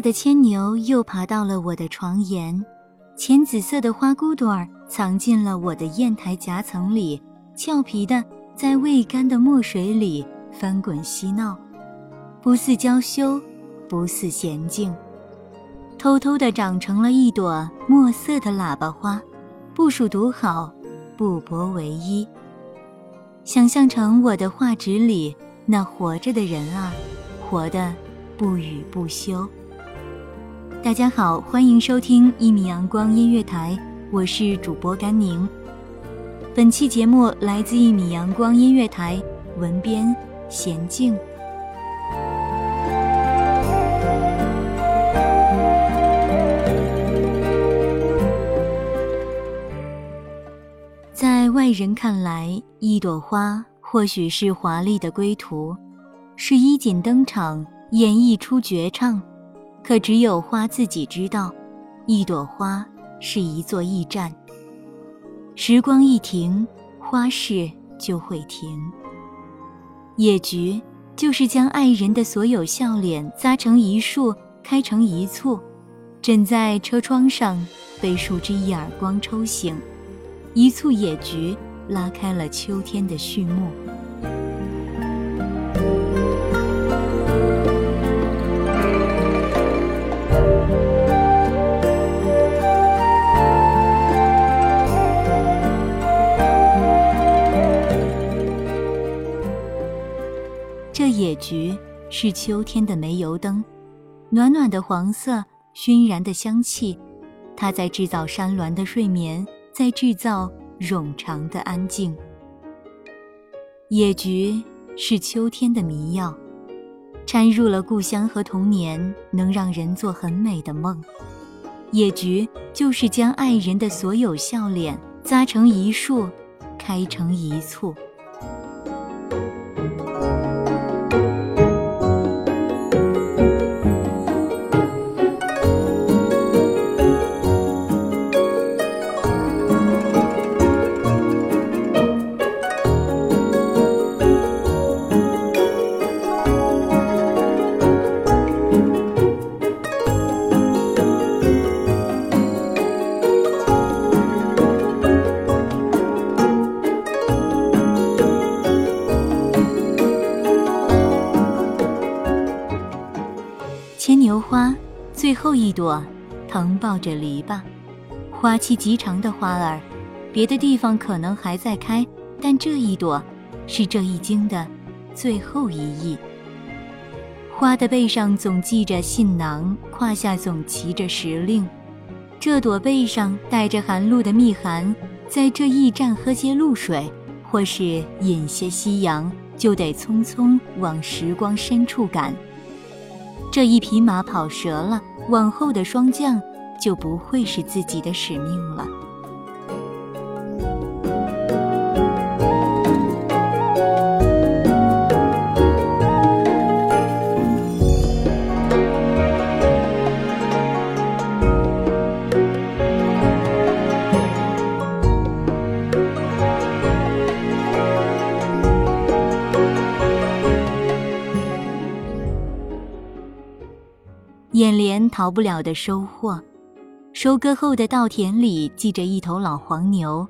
的牵牛又爬到了我的床沿，浅紫色的花骨朵儿藏进了我的砚台夹层里，俏皮的在未干的墨水里翻滚嬉闹，不似娇羞，不似娴静，偷偷的长成了一朵墨色的喇叭花，不属独好，不博唯一。想象成我的画纸里那活着的人儿，活得不语不休。大家好，欢迎收听一米阳光音乐台，我是主播甘宁。本期节目来自一米阳光音乐台，文编娴静。在外人看来，一朵花或许是华丽的归途，是衣锦登场，演绎出绝唱。可只有花自己知道，一朵花是一座驿站。时光一停，花事就会停。野菊就是将爱人的所有笑脸扎成一束，开成一簇，枕在车窗上，被树枝一耳光抽醒，一簇野菊拉开了秋天的序幕。是秋天的煤油灯，暖暖的黄色，熏然的香气，它在制造山峦的睡眠，在制造冗长的安静。野菊是秋天的迷药，掺入了故乡和童年，能让人做很美的梦。野菊就是将爱人的所有笑脸扎成一束，开成一簇。朵，藤抱着篱笆，花期极长的花儿，别的地方可能还在开，但这一朵是这一经的最后一翼。花的背上总系着信囊，胯下总骑着时令。这朵背上带着寒露的密函，在这驿站喝些露水，或是饮些夕阳，就得匆匆往时光深处赶。这一匹马跑折了，往后的霜降就不会是自己的使命了。逃不了的收获，收割后的稻田里系着一头老黄牛，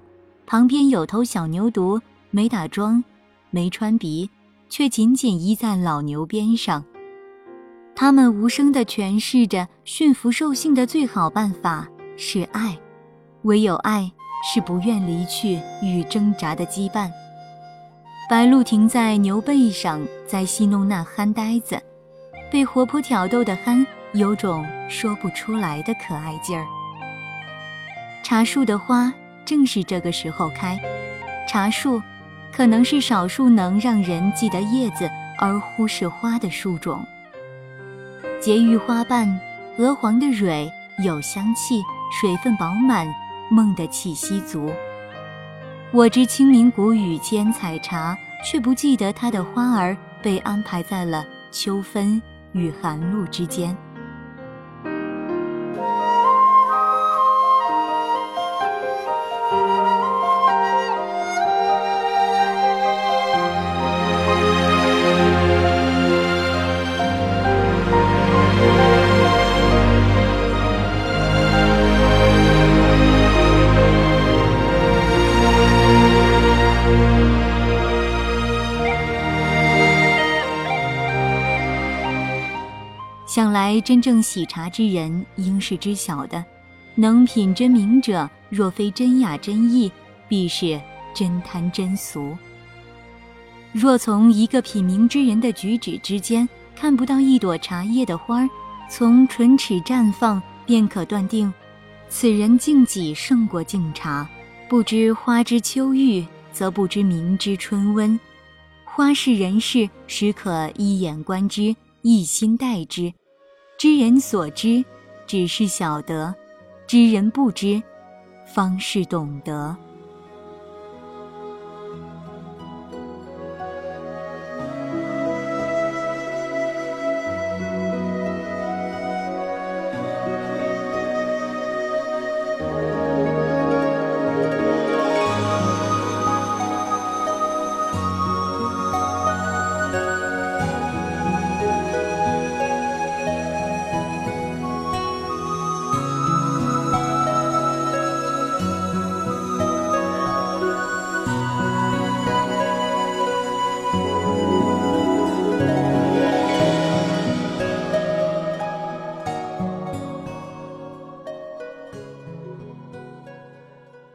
旁边有头小牛犊，没打桩，没穿鼻，却紧紧依在老牛边上。他们无声地诠释着驯服兽性的最好办法是爱，唯有爱是不愿离去与挣扎的羁绊。白鹭停在牛背上，在戏弄那憨呆子，被活泼挑逗的憨。有种说不出来的可爱劲儿。茶树的花正是这个时候开，茶树可能是少数能让人记得叶子而忽视花的树种。结育花瓣，鹅黄的蕊有香气，水分饱满，梦的气息足。我知清明谷雨间采茶，却不记得它的花儿被安排在了秋分与寒露之间。想来，真正喜茶之人，应是知晓的。能品真名者，若非真雅真意，必是真贪真俗。若从一个品茗之人的举止之间看不到一朵茶叶的花儿，从唇齿绽放，便可断定，此人敬己胜过敬茶。不知花之秋郁，则不知茗之春温。花是人事，实可一眼观之，一心待之。知人所知，只是晓得；知人不知，方是懂得。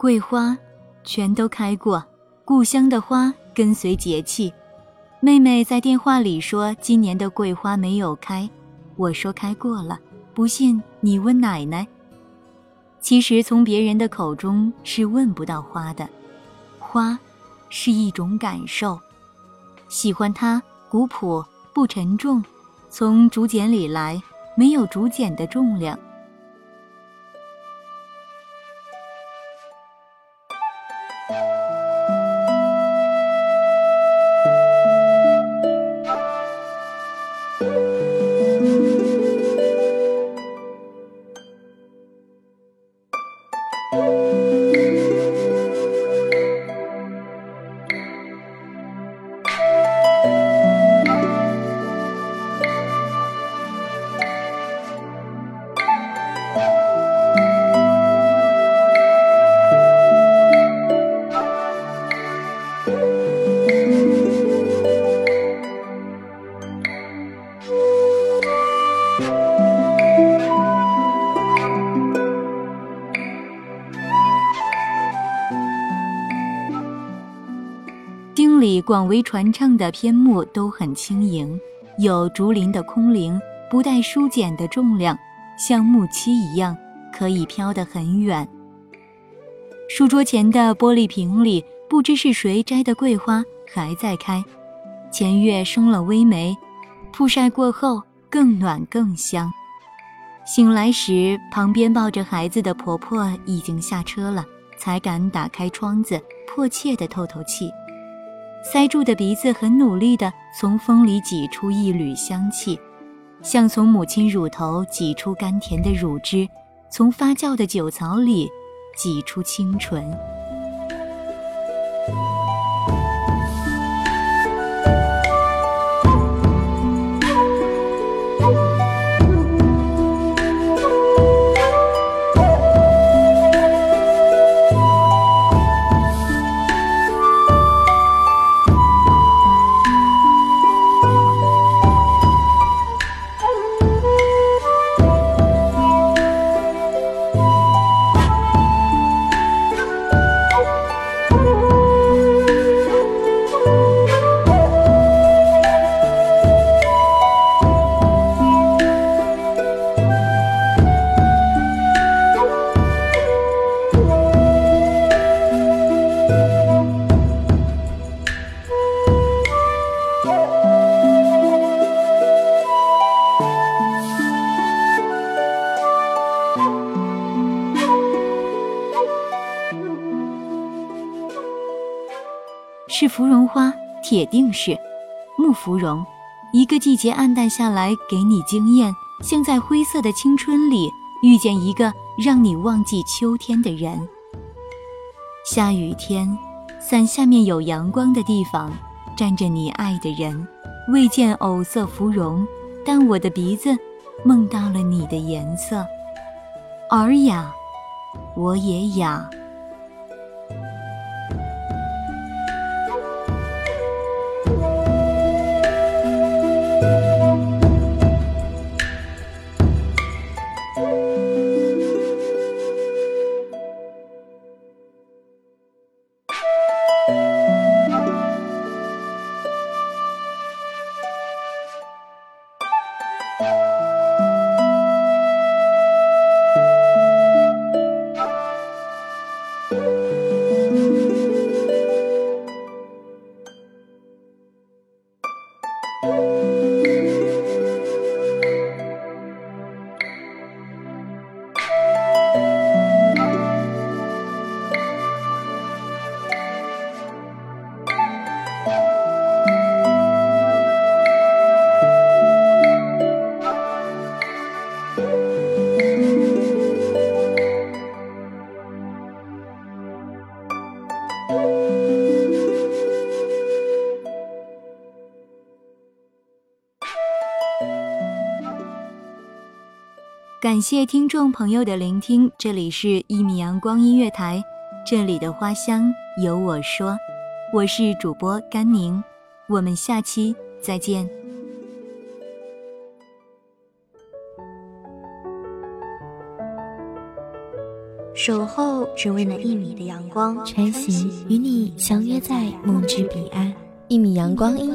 桂花全都开过，故乡的花跟随节气。妹妹在电话里说今年的桂花没有开，我说开过了，不信你问奶奶。其实从别人的口中是问不到花的，花是一种感受，喜欢它古朴不沉重，从竹简里来，没有竹简的重量。广为传唱的篇目都很轻盈，有竹林的空灵，不带书简的重量，像木漆一样，可以飘得很远。书桌前的玻璃瓶里，不知是谁摘的桂花还在开，前月生了微梅，曝晒过后更暖更香。醒来时，旁边抱着孩子的婆婆已经下车了，才敢打开窗子，迫切地透透气。塞住的鼻子很努力地从风里挤出一缕香气，像从母亲乳头挤出甘甜的乳汁，从发酵的酒槽里挤出清纯。铁定是木芙蓉。一个季节暗淡下来，给你惊艳，像在灰色的青春里遇见一个让你忘记秋天的人。下雨天，伞下面有阳光的地方，站着你爱的人。未见藕色芙蓉，但我的鼻子梦到了你的颜色。尔雅，我也雅。Bye. 感谢听众朋友的聆听，这里是《一米阳光音乐台》，这里的花香由我说，我是主播甘宁，我们下期再见。守候只为那一米的阳光，穿行与你相约在梦之彼岸。一米阳光音乐